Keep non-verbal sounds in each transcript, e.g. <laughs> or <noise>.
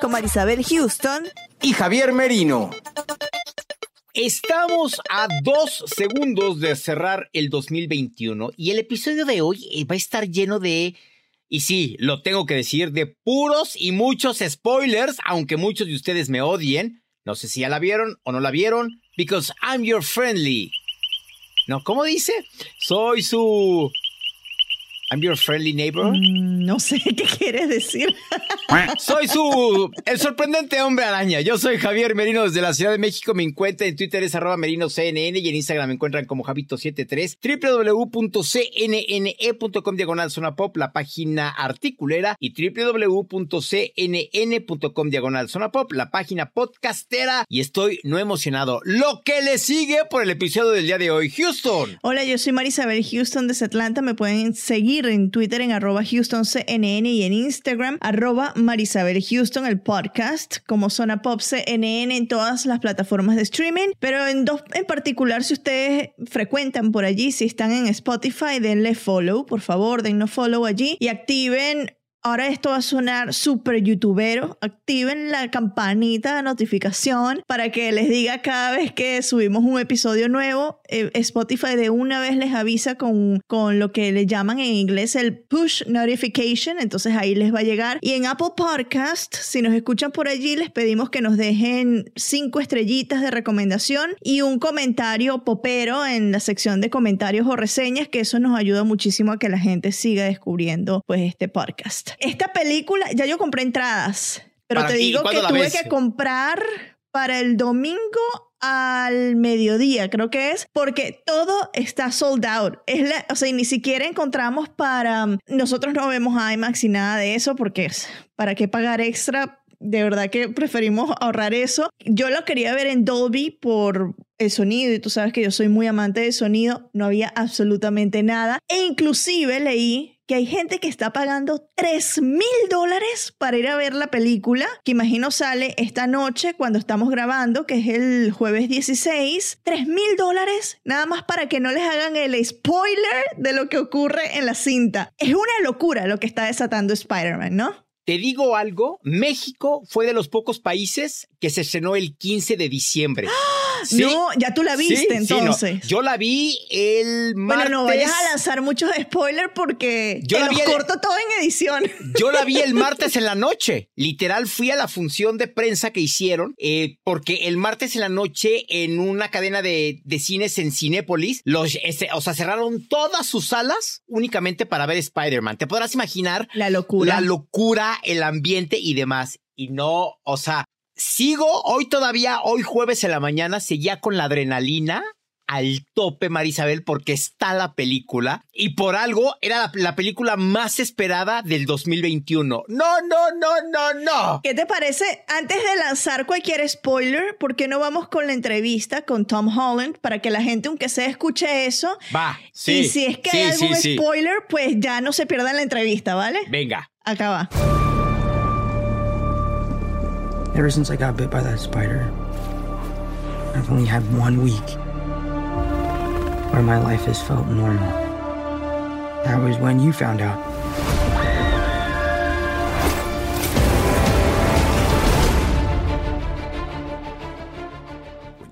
con Marisabel Houston. y Javier Merino. Estamos a dos segundos de cerrar el 2021 y el episodio de hoy eh, va a estar lleno de, y sí, lo tengo que decir, de puros y muchos spoilers, aunque muchos de ustedes me odien. No sé si ya la vieron o no la vieron, because I'm your friendly. No, ¿cómo dice? Soy su... I'm your friendly neighbor. Mm, No sé <laughs> qué quieres decir. <laughs> Soy su. El sorprendente hombre araña. Yo soy Javier Merino desde la Ciudad de México. Me encuentra en Twitter es arroba merinoCNN y en Instagram me encuentran como Javito73. www.cnne.com diagonal zona pop, la página articulera. Y www.cnn.com diagonal zona pop, la página podcastera. Y estoy no emocionado. Lo que le sigue por el episodio del día de hoy. Houston. Hola, yo soy Marisabel Houston desde Atlanta. Me pueden seguir en Twitter en arroba HoustonCNN y en Instagram arroba Marisabel Houston, el podcast, como Zona Pop CNN en todas las plataformas de streaming. Pero en dos en particular, si ustedes frecuentan por allí, si están en Spotify, denle follow, por favor, dennos follow allí y activen Ahora esto va a sonar súper youtubero. Activen la campanita de notificación para que les diga cada vez que subimos un episodio nuevo. Eh, Spotify de una vez les avisa con, con lo que le llaman en inglés el push notification. Entonces ahí les va a llegar. Y en Apple Podcast, si nos escuchan por allí, les pedimos que nos dejen cinco estrellitas de recomendación y un comentario popero en la sección de comentarios o reseñas, que eso nos ayuda muchísimo a que la gente siga descubriendo pues este podcast. Esta película, ya yo compré entradas, pero ¿Para te digo que ¿Cuándo la tuve ves? que comprar para el domingo al mediodía, creo que es, porque todo está sold out. Es la, o sea, y ni siquiera encontramos para... Nosotros no vemos IMAX y nada de eso porque es, ¿para qué pagar extra? De verdad que preferimos ahorrar eso. Yo lo quería ver en Dolby por el sonido y tú sabes que yo soy muy amante del sonido. No había absolutamente nada. E inclusive leí que hay gente que está pagando 3 mil dólares para ir a ver la película, que imagino sale esta noche cuando estamos grabando, que es el jueves 16. 3 mil dólares nada más para que no les hagan el spoiler de lo que ocurre en la cinta. Es una locura lo que está desatando Spider-Man, ¿no? Te digo algo, México fue de los pocos países que se estrenó el 15 de diciembre. Sí, No, ya tú la sí, viste sí, no. entonces. Yo la vi el Bueno, martes. no vayas a lanzar muchos spoilers porque Yo te la los vi el- corto todo en edición. Yo la vi el <laughs> martes en la noche. Literal, fui a la función de prensa que hicieron, eh, porque el martes en la noche, en una cadena de, de cines en Cinépolis, los, este, o sea, cerraron todas sus salas únicamente para ver Spider-Man. Te podrás imaginar La locura. la locura, el ambiente y demás. Y no, o sea, sigo hoy todavía, hoy jueves en la mañana, seguía con la adrenalina al tope, Marisabel, porque está la película y por algo era la, la película más esperada del 2021. No, no, no, no, no. ¿Qué te parece? Antes de lanzar cualquier spoiler, ¿por qué no vamos con la entrevista con Tom Holland para que la gente, aunque sea, escuche eso? Va, sí. y si es que sí, hay algún sí, sí. spoiler, pues ya no se pierdan la entrevista, ¿vale? Venga. Acá va. Ever since I got bit by that spider, I've only had one week where my life has felt normal. That was when you found out.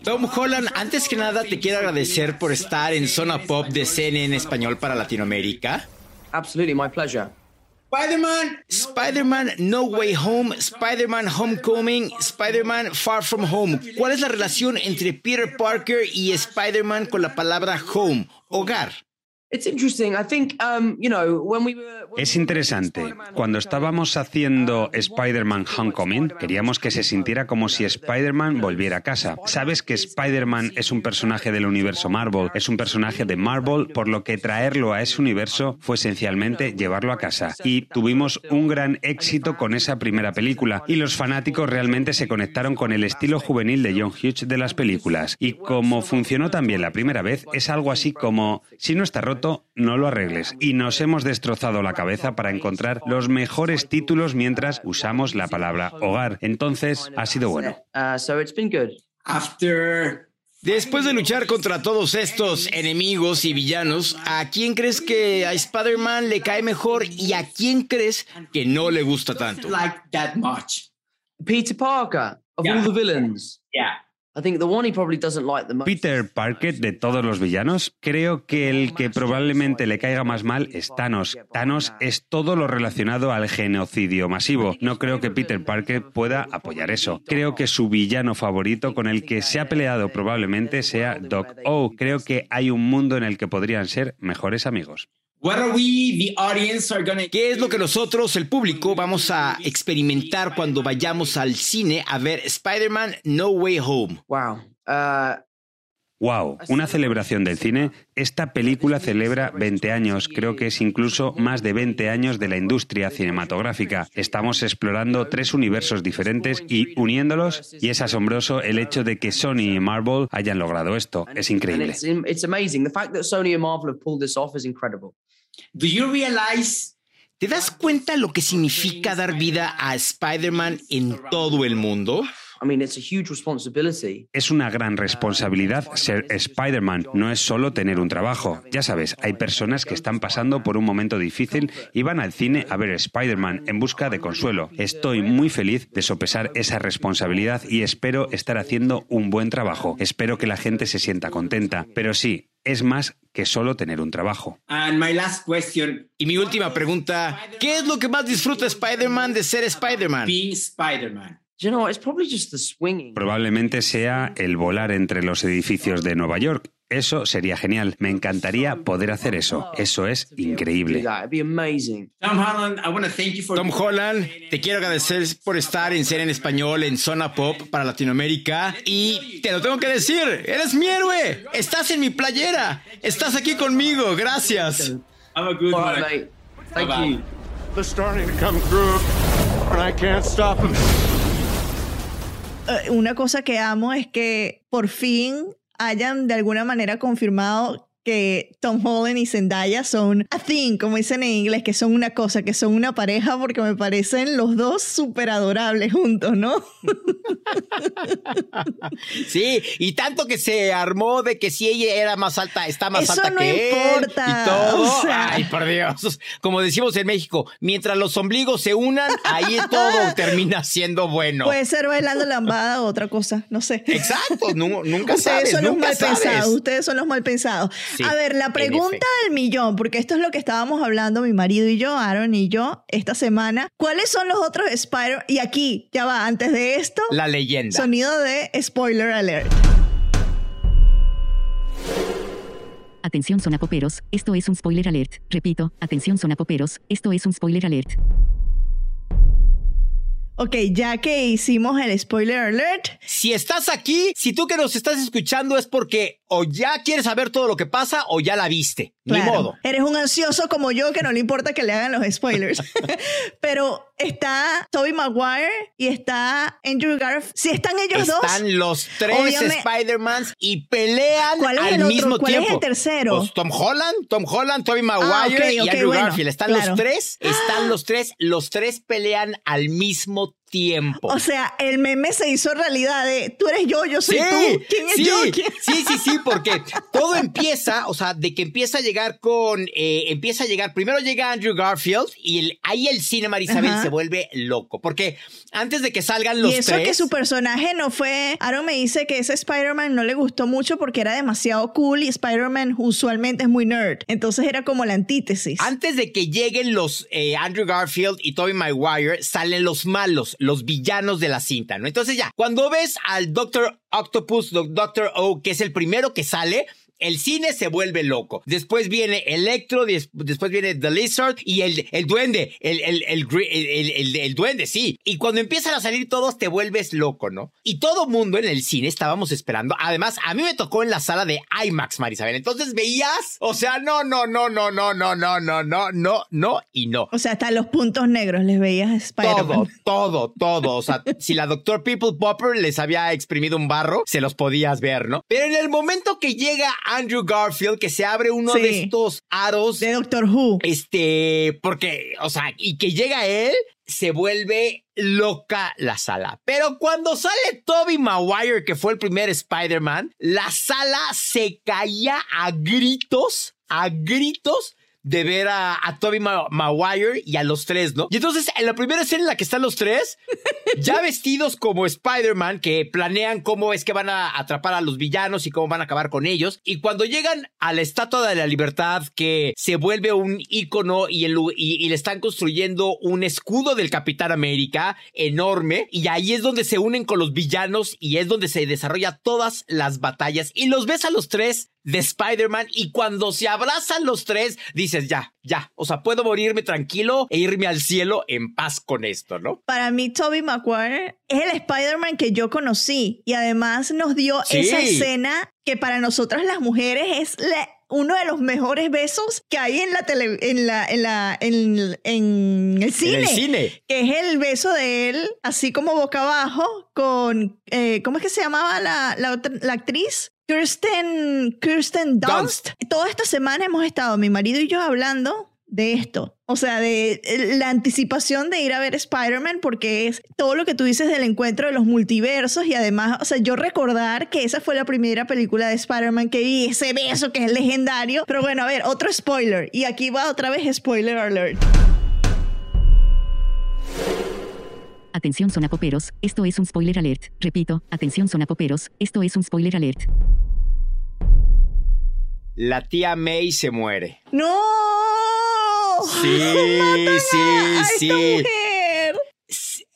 Tom Holland, antes que nada te quiero agradecer por estar en Zona Pop de CNN en español para Latinoamérica. Absolutely, my pleasure. Spider-Man. Spider-Man No Way Home, Spider-Man Homecoming, Spider-Man Far From Home. ¿Cuál es la relación entre Peter Parker y Spider-Man con la palabra home, hogar? Es interesante. Cuando estábamos haciendo Spider-Man Homecoming, queríamos que se sintiera como si Spider-Man volviera a casa. Sabes que Spider-Man es un personaje del universo Marvel, es un personaje de Marvel, por lo que traerlo a ese universo fue esencialmente llevarlo a casa. Y tuvimos un gran éxito con esa primera película. Y los fanáticos realmente se conectaron con el estilo juvenil de John Hughes de las películas. Y como funcionó también la primera vez, es algo así como, si no está roto, no lo arregles. Y nos hemos destrozado la cabeza para encontrar los mejores títulos mientras usamos la palabra hogar. Entonces, ha sido bueno. Después de luchar contra todos estos enemigos y villanos, ¿a quién crees que a Spider-Man le cae mejor y a quién crees que no le gusta tanto? Peter Parker, of all the villains. Peter Parker, de todos los villanos, creo que el que probablemente le caiga más mal es Thanos. Thanos es todo lo relacionado al genocidio masivo. No creo que Peter Parker pueda apoyar eso. Creo que su villano favorito con el que se ha peleado probablemente sea Doc Ock. Creo que hay un mundo en el que podrían ser mejores amigos. ¿Qué es lo que nosotros, el público, vamos a experimentar cuando vayamos al cine a ver Spider-Man No Way Home? Wow. Uh, Wow, una celebración del cine. Esta película celebra 20 años, creo que es incluso más de 20 años de la industria cinematográfica. Estamos explorando tres universos diferentes y uniéndolos, y es asombroso el hecho de que Sony y Marvel hayan logrado esto. Es increíble. ¿Te das cuenta lo que significa dar vida a Spider-Man en todo el mundo? Es una gran responsabilidad ser Spider-Man, no es solo tener un trabajo. Ya sabes, hay personas que están pasando por un momento difícil y van al cine a ver Spider-Man en busca de consuelo. Estoy muy feliz de sopesar esa responsabilidad y espero estar haciendo un buen trabajo. Espero que la gente se sienta contenta. Pero sí, es más que solo tener un trabajo. Y mi última pregunta, ¿qué es lo que más disfruta Spider-Man de ser Spider-Man? Probablemente sea el volar entre los edificios de Nueva York. Eso sería genial. Me encantaría poder hacer eso. Eso es increíble. Tom Holland, te quiero agradecer por estar en Ser en Español en Zona Pop para Latinoamérica. Y te lo tengo que decir, eres mi héroe. Estás en mi playera. Estás aquí conmigo. Gracias. Have a good one. Thank you. starting to come through, and I can't stop una cosa que amo es que por fin hayan de alguna manera confirmado que Tom Holland y Zendaya son a thing, como dicen en inglés, que son una cosa, que son una pareja, porque me parecen los dos súper adorables juntos, ¿no? <laughs> sí, y tanto que se armó de que si ella era más alta, está más Eso alta no que importa, él y todo. o sea. Ay, por Dios. Como decimos en México, mientras los ombligos se unan, ahí todo <laughs> termina siendo bueno. Puede ser bailando lambada o otra cosa, no sé. Exacto, nu- nunca Ustedes sabes, son los mal sabes. pensados, ustedes son los mal pensados. Sí, a ver, la pregunta del millón, porque esto es lo que estábamos hablando mi marido y yo, Aaron y yo, esta semana. ¿Cuáles son los otros Spider? Y aquí, ya va, antes de esto, La leyenda. sonido de spoiler alert. Atención sonapoperos, esto es un spoiler alert. Repito, atención sonapoperos, esto es un spoiler alert. Ok, ya que hicimos el spoiler alert, Si estás aquí, si tú que nos estás escuchando es porque o ya quieres saber todo lo que pasa o ya la viste. Ni claro, modo. eres un ansioso como yo que no le importa que le hagan los spoilers. <laughs> Pero está Tobey Maguire y está Andrew Garfield. Si están ellos dos, Están los tres Spider-Mans y pelean ¿Cuál es al el otro? mismo ¿Cuál es tiempo. el tercero? Pues Tom Holland, Tom Holland, Tobey Maguire Ah, ok, y Andrew bueno, Garfield. Están claro. los tres, están los tres, los tres pelean al mismo tiempo. O sea, el meme se hizo realidad de tú eres yo, yo soy tú. ¿Quién es sí, yo? ¿Quién- Sí, sí, sí, <laughs> porque todo empieza, o sea, de que empieza a llegar con, eh, empieza a llegar, primero llega Andrew Garfield y el- ahí el cine Marisabel Ajá. se vuelve loco, porque antes de que salgan los y eso tres, que su personaje no fue. Aaron me dice que ese Spider-Man no le gustó mucho porque era demasiado cool y Spider-Man usualmente es muy nerd. Entonces era como la antítesis. Antes de que lleguen los eh, Andrew Garfield y Tobey Maguire, salen los malos, los villanos de la cinta, ¿no? Entonces ya, cuando ves al Doctor Octopus, Do- Doctor O, que es el primero que sale, el cine se vuelve loco. Después viene Electro, des- después viene The Lizard y el, el duende, el, el, el, duende, sí. Y cuando empiezan a salir todos, te vuelves loco, ¿no? Y todo mundo en el cine estábamos esperando. Además, a mí me tocó en la sala de IMAX, Marisabel. Entonces veías, o sea, no, no, no, no, no, no, no, no, no, no, no y no. O sea, hasta los puntos negros les veías Spider-Man. Todo, todo, todo. O sea, si la Dr. People Popper les había exprimido un barro, se los podías ver, ¿no? Pero en el momento que llega Andrew Garfield, que se abre uno Sí. de estos aros, De Doctor Who. este, porque, o sea, y que llega él, se vuelve loca la sala. Pero cuando sale Toby Maguire, que fue el primer Spider-Man, la sala se caía a gritos, a gritos de ver a, Ma- Maguire y a los tres, ¿no? Y entonces, en la primera escena en la que están los tres, <laughs> ya vestidos como Spider-Man, que planean cómo es que van a atrapar a los villanos y cómo van a acabar con ellos. Y cuando llegan a la Estatua de la Libertad, que se vuelve un ícono y, el y le están construyendo un escudo del Capitán América enorme, y ahí es donde se unen con los villanos y es donde se desarrolla todas las batallas. Y los ves a los tres de Spider-Man y cuando se abrazan los tres, dices, ya, ya, o sea, puedo morirme tranquilo e irme al cielo en paz con esto, ¿no? Para mí, Toby Maguire es el Spider-Man que yo conocí y además nos dio Sí. esa escena que para nosotras las mujeres es la- uno de los mejores besos que hay en la tele, en la, en la, en, en el cine. En el cine. Que es el beso de él, así como boca abajo, con, eh, ¿cómo es que se llamaba la, la, otra- la actriz? Kirsten, Kirsten Dunst. Toda esta semana hemos estado, mi marido y yo, hablando de esto. O sea, de eh, la anticipación de ir a ver Spider-Man, porque es todo lo que tú dices del encuentro de los multiversos y además, o sea, yo recordar que esa fue la primera película de Spider-Man que vi, ese beso que es legendario. Pero bueno, a ver, otro spoiler. Y aquí va otra vez spoiler alert. Atención sonapoperos, esto es un spoiler alert. Repito, atención sonapoperos, esto es un spoiler alert. La tía May se muere. ¡No! Sí, <laughs> sí, a esta sí. mujer!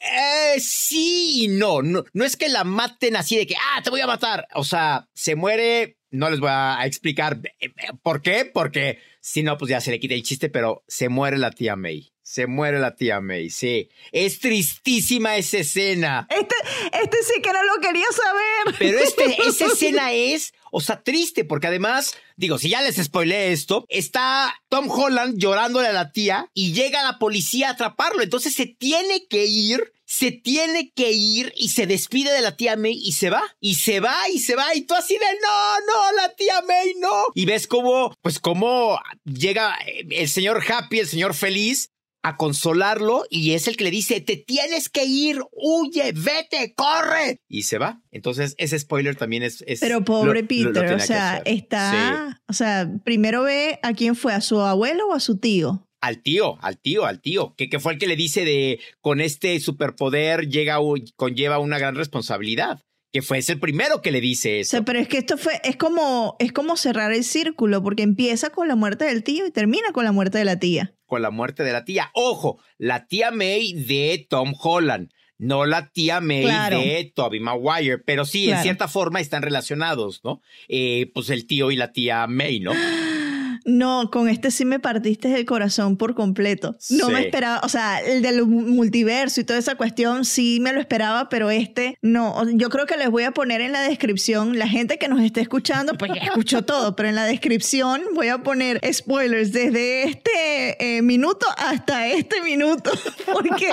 Eh, sí y no. no. No es que la maten así de que, ah, te voy a matar. O sea, se muere. No les voy a a explicar eh, eh, por qué, porque si no, pues ya se le quita el chiste, pero se muere la tía May. Se muere la tía May, sí. Es tristísima esa escena. Este, este sí que no lo quería saber. Pero este, <laughs> esa escena es, o sea, triste, porque además, digo, si ya les spoileé esto, está Tom Holland llorándole a la tía y llega la policía a atraparlo. Entonces se tiene que ir, se tiene que ir y se despide de la tía May y se va. Y se va y se va. Y tú así de, no, no, la tía May no. Y ves cómo, pues cómo llega eh, el señor Happy, el señor feliz, a consolarlo y es el que le dice, te tienes que ir, huye, vete, corre. Y se va. Entonces ese spoiler también es... es- Pero pobre lo- lo- lo Peter, o sea. Sí. está, o sea, primero ve a quién fue, a su abuelo o a su tío. Al tío, al tío, al tío, que, que fue el que le dice de con este superpoder llega conlleva una gran responsabilidad. Que fue es el primero que le dice O eso. sea, pero es que esto fue, es como, es como cerrar el círculo, porque empieza con la muerte del tío y termina con la muerte de la tía. Con la muerte de la tía. Ojo, la tía May de Tom Holland, no la tía May Claro. de Tobey Maguire, pero sí, en cierta forma están relacionados, ¿no? Eh, pues el tío y la tía May, ¿no? <gasps> No, con este sí me partiste el corazón por completo. No Sí. me esperaba, o sea, el del multiverso y toda esa cuestión sí me lo esperaba, pero este no. Yo creo que les voy a poner en la descripción, la gente que nos esté escuchando, pues ya escuchó <laughs> todo, pero en la descripción voy a poner spoilers desde este eh, minuto hasta este minuto, <laughs> porque,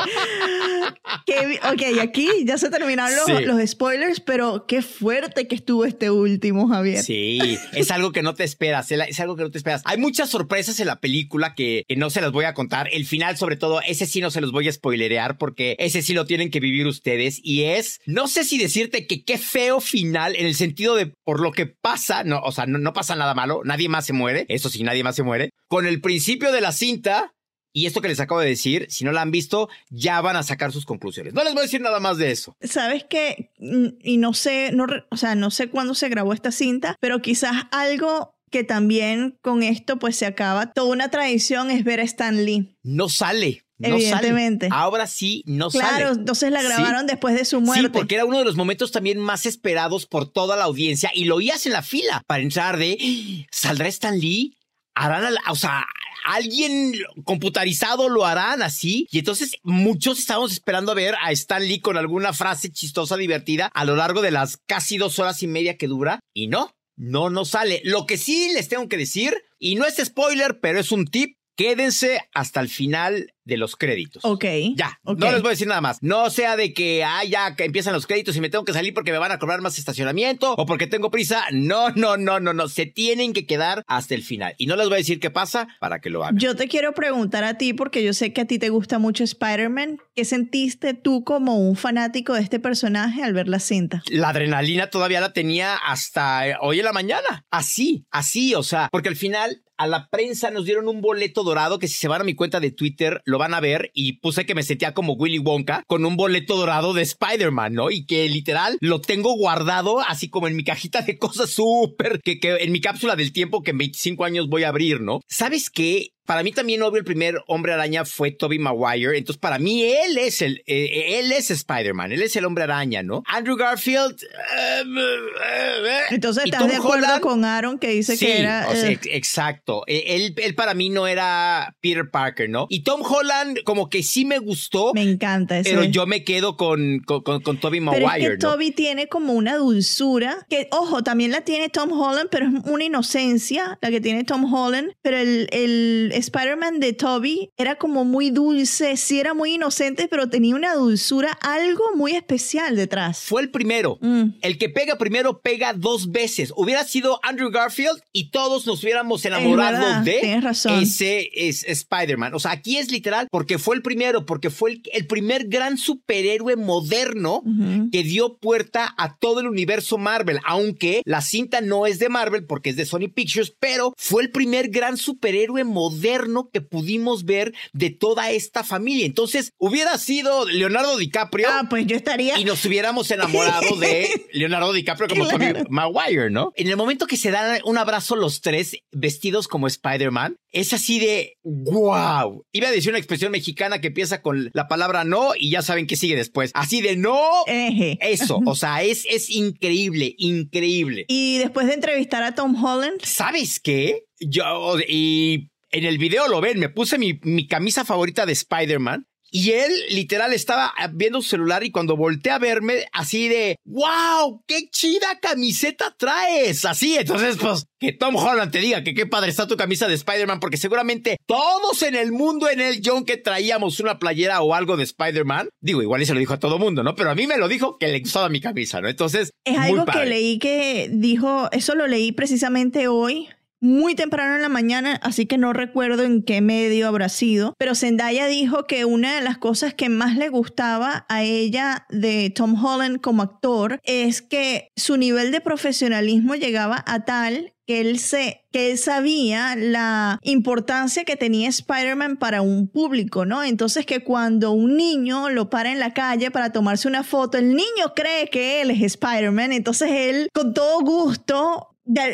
que, ok, aquí ya se terminaron los, Sí. los spoilers, pero qué fuerte que estuvo este último, Javier. Sí, es algo que no te esperas, es algo que no te esperas. Hay muchas sorpresas en la película que, no se las voy a contar. El final, sobre todo, ese sí no se los voy a spoilerear porque ese sí lo tienen que vivir ustedes. Y es, no sé si decirte que qué feo final en el sentido de por lo que pasa, no, o sea, no, pasa nada malo, nadie más se muere, eso sí, nadie más se muere. Con el principio de la cinta, y esto que les acabo de decir, si no la han visto, ya van a sacar sus conclusiones. No les voy a decir nada más de eso. Sabes que, y no sé, no, o sea, no sé cuándo se grabó esta cinta, pero quizás algo que también con esto pues se acaba. Toda una tradición es ver a Stan Lee. No sale. No Evidentemente. Sale. Ahora sí, no claro, sale. Claro, entonces la grabaron sí. después de su muerte. Sí, porque era uno de los momentos también más esperados por toda la audiencia y lo oías en la fila para entrar de, ¿saldrá Stan Lee? Harán, o sea, alguien computarizado lo harán así. Y entonces muchos estábamos esperando a ver a Stan Lee con alguna frase chistosa, divertida a lo largo de las casi dos horas y media que dura. Y no, no, no sale. Lo que sí les tengo que decir, y no es spoiler, pero es un tip, quédense hasta el final de los créditos. Ok. Ya, okay. no les voy a decir nada más. No sea de que, ah, ya que empiezan los créditos y me tengo que salir porque me van a cobrar más estacionamiento o porque tengo prisa. No, no, no, no, no. Se tienen que quedar hasta el final. Y no les voy a decir qué pasa para que lo hagan. Yo te quiero preguntar a ti, porque yo sé que a ti te gusta mucho Spider-Man. ¿Qué sentiste tú como un fanático de este personaje al ver la cinta? La adrenalina todavía la tenía hasta hoy en la mañana. Así, así, o sea, porque al final a la prensa nos dieron un boleto dorado que si se van a mi cuenta de Twitter lo van a ver y puse que me sentía como Willy Wonka con un boleto dorado de Spider-Man, ¿no? Y que literal lo tengo guardado así como en mi cajita de cosas súper, que, que en mi cápsula del tiempo que en 25 años voy a abrir, ¿no? ¿Sabes qué? Para mí también, obvio, el primer hombre araña fue Toby Maguire. Entonces, para mí, él es el, eh, él es Spider-Man. Él es el hombre araña, ¿no? Andrew Garfield. Uh, uh, Entonces, ¿estás de acuerdo Holland? con Aaron que dice sí, que era. O sea, exacto. Él, él para mí no era Peter Parker, ¿no? Y Tom Holland, como que sí me gustó. Me encanta ese. Pero yo me quedo con, con, con, con Toby Maguire. Pero es que ¿no? Toby tiene como una dulzura. Que, ojo, también la tiene Tom Holland, pero es una inocencia la que tiene Tom Holland. Pero el, el Spider-Man de Toby era como muy dulce, sí era muy inocente, pero tenía una dulzura, algo muy especial detrás. Fue el primero. Mm. El que pega primero pega dos veces. Hubiera sido Andrew Garfield y todos nos hubiéramos enamorado verdad, de razón. ese es Spider-Man. O sea, aquí es literal porque fue el primero, porque fue el, el primer gran superhéroe moderno uh -huh. que dio puerta a todo el universo Marvel, aunque la cinta no es de Marvel porque es de Sony Pictures, pero fue el primer gran superhéroe moderno que pudimos ver de toda esta familia. Entonces, hubiera sido Leonardo DiCaprio. Ah, pues yo estaría. Y nos hubiéramos enamorado de <laughs> Leonardo DiCaprio como claro. Tommy Maguire, ¿no? En el momento que se dan un abrazo los tres vestidos como Spider-Man, es así de wow. Iba a decir una expresión mexicana que empieza con la palabra no y ya saben qué sigue después. Así de no. Eje. Eso, o sea, es, es increíble, increíble. Y después de entrevistar a Tom Holland. ¿Sabes qué? Yo, y en el video lo ven, me puse mi, mi camisa favorita de Spider-Man. Y él literal estaba viendo su celular y cuando volteé a verme así de, wow, qué chida camiseta traes. Así, entonces pues que Tom Holland te diga que qué padre está tu camisa de Spider-Man porque seguramente todos en el mundo en el John que traíamos una playera o algo de Spider-Man, digo, igual y se lo dijo a todo mundo, ¿no? Pero a mí me lo dijo que le gustaba mi camisa, ¿no? Entonces, es muy algo padre. que leí que dijo, eso lo leí precisamente hoy muy temprano en la mañana, así que no recuerdo en qué medio habrá sido, pero Zendaya dijo que una de las cosas que más le gustaba a ella de Tom Holland como actor es que su nivel de profesionalismo llegaba a tal que él, se, que él sabía la importancia que tenía Spider-Man para un público, ¿no? Entonces que cuando un niño lo para en la calle para tomarse una foto, el niño cree que él es Spider-Man, entonces él con todo gusto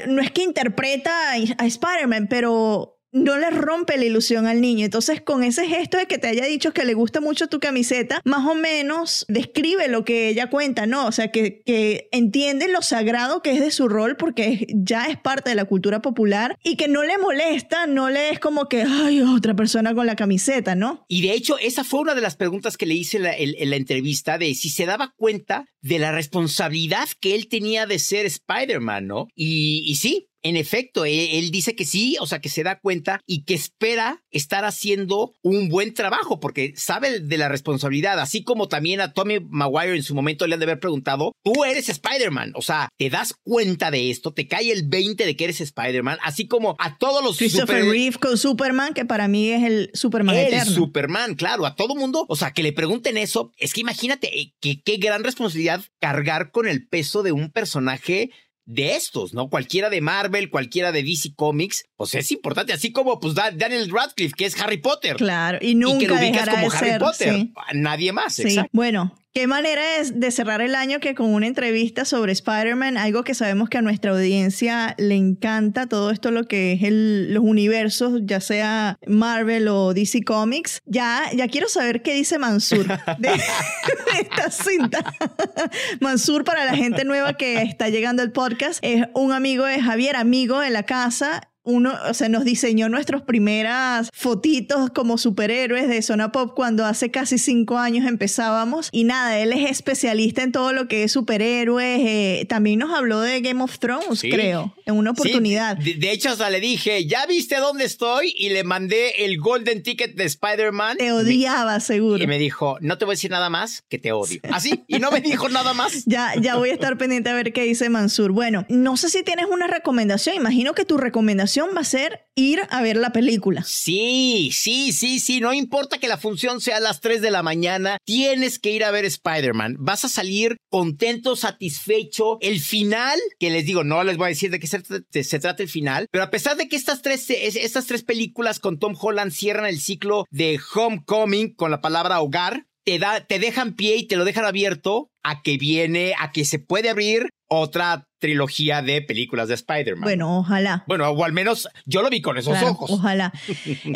no es que interpreta a Spider-Man, pero no le rompe la ilusión al niño. Entonces, con ese gesto de que te haya dicho que le gusta mucho tu camiseta, más o menos describe lo que ella cuenta, ¿no? O sea, que, que entiende lo sagrado que es de su rol porque ya es parte de la cultura popular y que no le molesta, no le es como que, ay, otra persona con la camiseta, ¿no? Y de hecho, esa fue una de las preguntas que le hice en la, en, en la entrevista de si se daba cuenta de la responsabilidad que él tenía de ser Spider-Man, ¿no? Y, y sí, en efecto, e- él, dice que sí, o sea, que se da cuenta y que espera estar haciendo un buen trabajo porque sabe de la responsabilidad, así como también a Tommy Maguire en su momento le han de haber preguntado, tú eres Spider-Man, o sea, te das cuenta de esto, te cae el 20 de que eres Spider-Man, así como a todos los Christopher super- Reeve con Superman, que para mí es el Superman el eterno. Superman, claro, a todo mundo. O sea, que le pregunten eso, es que imagínate eh, que qué gran responsabilidad cargar con el peso de un personaje de estos, ¿no? Cualquiera de Marvel, cualquiera de DC Comics, pues es importante, así como pues Da- Daniel Radcliffe, que es Harry Potter. Claro, y Y nunca que lo ubicas como de Harry ser, Potter. sí. Nadie más, Sí. exacto. Bueno, qué manera es de cerrar el año que con una entrevista sobre Spider-Man, algo que sabemos que a nuestra audiencia le encanta, todo esto lo que es el- los universos, ya sea Marvel o DC Comics. Ya, ya quiero saber qué dice Mansur <laughs> de, de esta cinta. Mansur, para la gente nueva que está llegando al podcast, es un amigo de Javier, amigo de la casa uno, o sea, nos diseñó nuestras primeras fotitos como superhéroes de Zona Pop cuando hace casi cinco años empezábamos. Y nada, él es especialista en todo lo que es superhéroes. eh, también nos habló de Game of Thrones, Sí. creo, en una oportunidad. de, de hecho, hasta le dije, ¿ya viste dónde estoy? Y le mandé el Golden Ticket de Spider-Man. Te odiaba, seguro. Y me dijo, no te voy a decir nada más, que te odio. Así, y no me dijo nada más. <laughs> Ya, ya voy a estar pendiente a ver qué dice Mansur. Bueno, no sé si tienes una recomendación. Imagino que tu recomendación va a ser ir a ver la película. Sí, sí, sí, sí. No importa que la función sea a las 3 de la mañana, tienes que ir a ver Spider-Man. Vas a salir contento, satisfecho. El final, que les digo, no les voy a decir de qué se, se trata el final, pero a pesar de que estas tres, es- estas tres películas con Tom Holland cierran el ciclo de Homecoming con la palabra hogar, te, da, te dejan pie y te lo dejan abierto a que viene, a que se puede abrir otra trilogía de películas de Spider-Man. Bueno, ojalá. Bueno, o al menos yo lo vi con esos Claro, ojos. Ojalá. <laughs>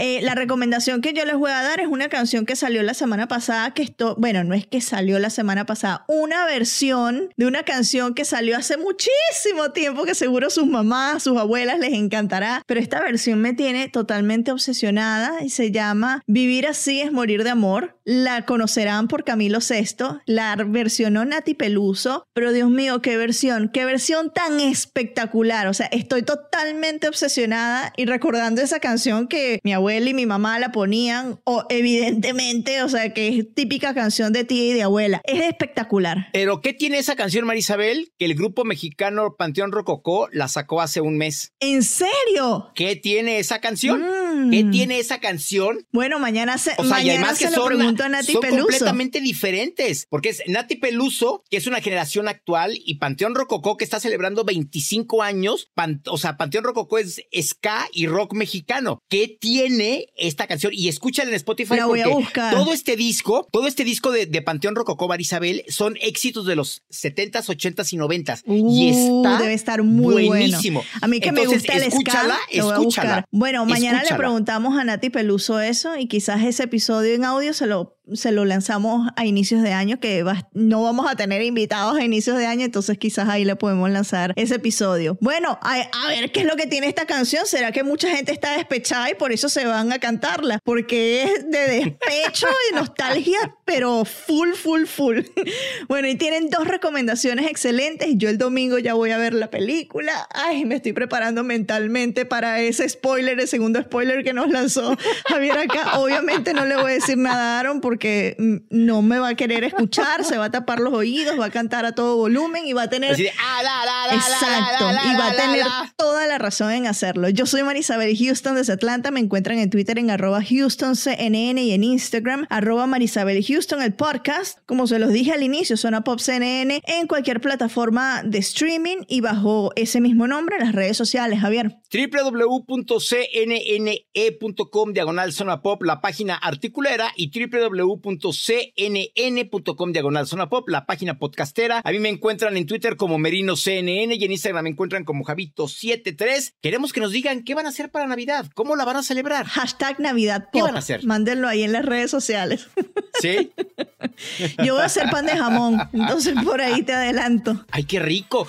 Eh, la recomendación que yo les voy a dar es una canción que salió la semana pasada, que esto, bueno, no es que salió la semana pasada, una versión de una canción que salió hace muchísimo tiempo, que seguro sus mamás, sus abuelas les encantará, pero esta versión me tiene totalmente obsesionada y se llama Vivir así es morir de amor. La conocerán por Camilo Sesto, la versionó Nati Peluso, pero Dios mío, qué versión, qué versión tan espectacular. O sea, estoy totalmente obsesionada y recordando esa canción que mi abuela y mi mamá la ponían, o evidentemente, o sea, que es típica canción de tía y de abuela. Es espectacular. Pero ¿qué tiene esa canción, Marisabel? Que el grupo mexicano Panteón Rococó la sacó hace un mes. ¿En serio? ¿Qué tiene esa canción? Mm. ¿Qué tiene esa canción? Bueno, mañana se, O sea, y además se que lo son, pregunto a Nati son Peluso. completamente diferentes. Porque es Nati Peluso, que es una generación actual, y Panteón Rococó, que está celebrando 25 años. Pan- o sea, Panteón Rococó es ska y rock mexicano. ¿Qué tiene esta canción? Y escúchala en Spotify La voy a buscar. todo este disco, todo este disco de, de Panteón Rococó, Marisabel, son éxitos de los 70s, 80s y 90s. y Uh, está debe estar muy buenísimo. bueno. A mí que me gusta el escúchala, ska, escúchala. Bueno, mañana le Escúchala. Preguntamos a Nati Peluso eso y quizás ese episodio en audio se lo, se lo lanzamos a inicios de año, que va- no vamos a tener invitados a inicios de año, entonces quizás ahí le podemos lanzar ese episodio. Bueno, a, a ver qué es lo que tiene esta canción. ¿Será que mucha gente está despechada y por eso se van a cantarla? Porque es de despecho y nostalgia, pero full, full, full. Bueno, y tienen dos recomendaciones excelentes. Yo el domingo ya voy a ver la película. Ay, me estoy preparando mentalmente para ese spoiler, el segundo spoiler que nos lanzó Javier acá. Obviamente no le voy a decir nada a Aaron porque no me va a querer escuchar, se va a tapar los oídos, va a cantar a todo volumen y va a tener... De, ah, la, la, la, la, Exacto, y va a tener toda la razón en hacerlo. Yo soy Marisabel Houston desde Atlanta, me encuentran en Twitter en arroba HoustonCNN y en Instagram arroba Marisabel Houston, el podcast, como se los dije al inicio, Zona Pop CNN, en cualquier plataforma de streaming y bajo ese mismo nombre en las redes sociales, Javier. www.cnne.com diagonal zona pop, la página articulera, y www.cnn.com diagonal zona pop, la página podcastera. A mí me encuentran en Twitter como Merino CNN y en Instagram me encuentran como Javito73. Queremos que nos digan qué van a hacer para Navidad, cómo la van a celebrar. Hashtag Navidad Pop. ¿Qué van a hacer? Mándenlo ahí en las redes sociales. ¿Sí? <laughs> Yo voy a hacer pan de jamón, entonces por ahí te adelanto. ¡Ay, qué rico!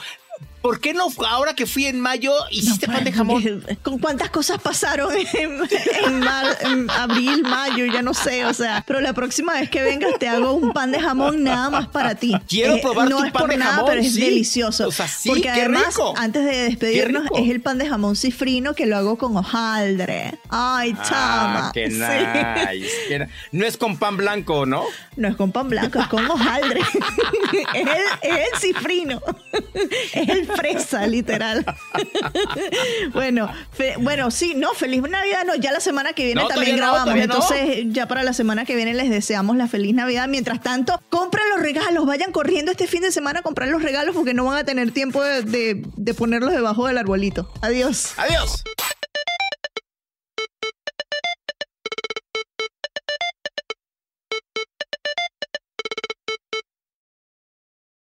¿Por qué no ahora que fui en mayo hiciste pan de jamón? ¿Con cuántas cosas pasaron en, en mar- en abril, mayo? Ya no sé, o sea. Pero la próxima vez que vengas te hago un pan de jamón nada más para ti. Quiero Eh, probar no tu es pan por de nada, jamón, pero es sí. delicioso. O sea, sí, Porque qué además, rico. antes de despedirnos, es el pan de jamón cifrino que lo hago con hojaldre. Ay, chama. Ah, qué Sí. nice. qué No es con pan blanco, ¿no? No es con pan blanco, es con hojaldre. <laughs> es, el, es el cifrino. es el fresa, literal. <laughs> bueno, fe- bueno, sí, no, feliz Navidad. No, ya la semana que viene No, también no, grabamos. no. Entonces, ya para la semana que viene les deseamos la feliz Navidad. Mientras tanto, compren los regalos. Vayan corriendo este fin de semana a comprar los regalos porque no van a tener tiempo de, de- de ponerlos debajo del arbolito. Adiós. Adiós.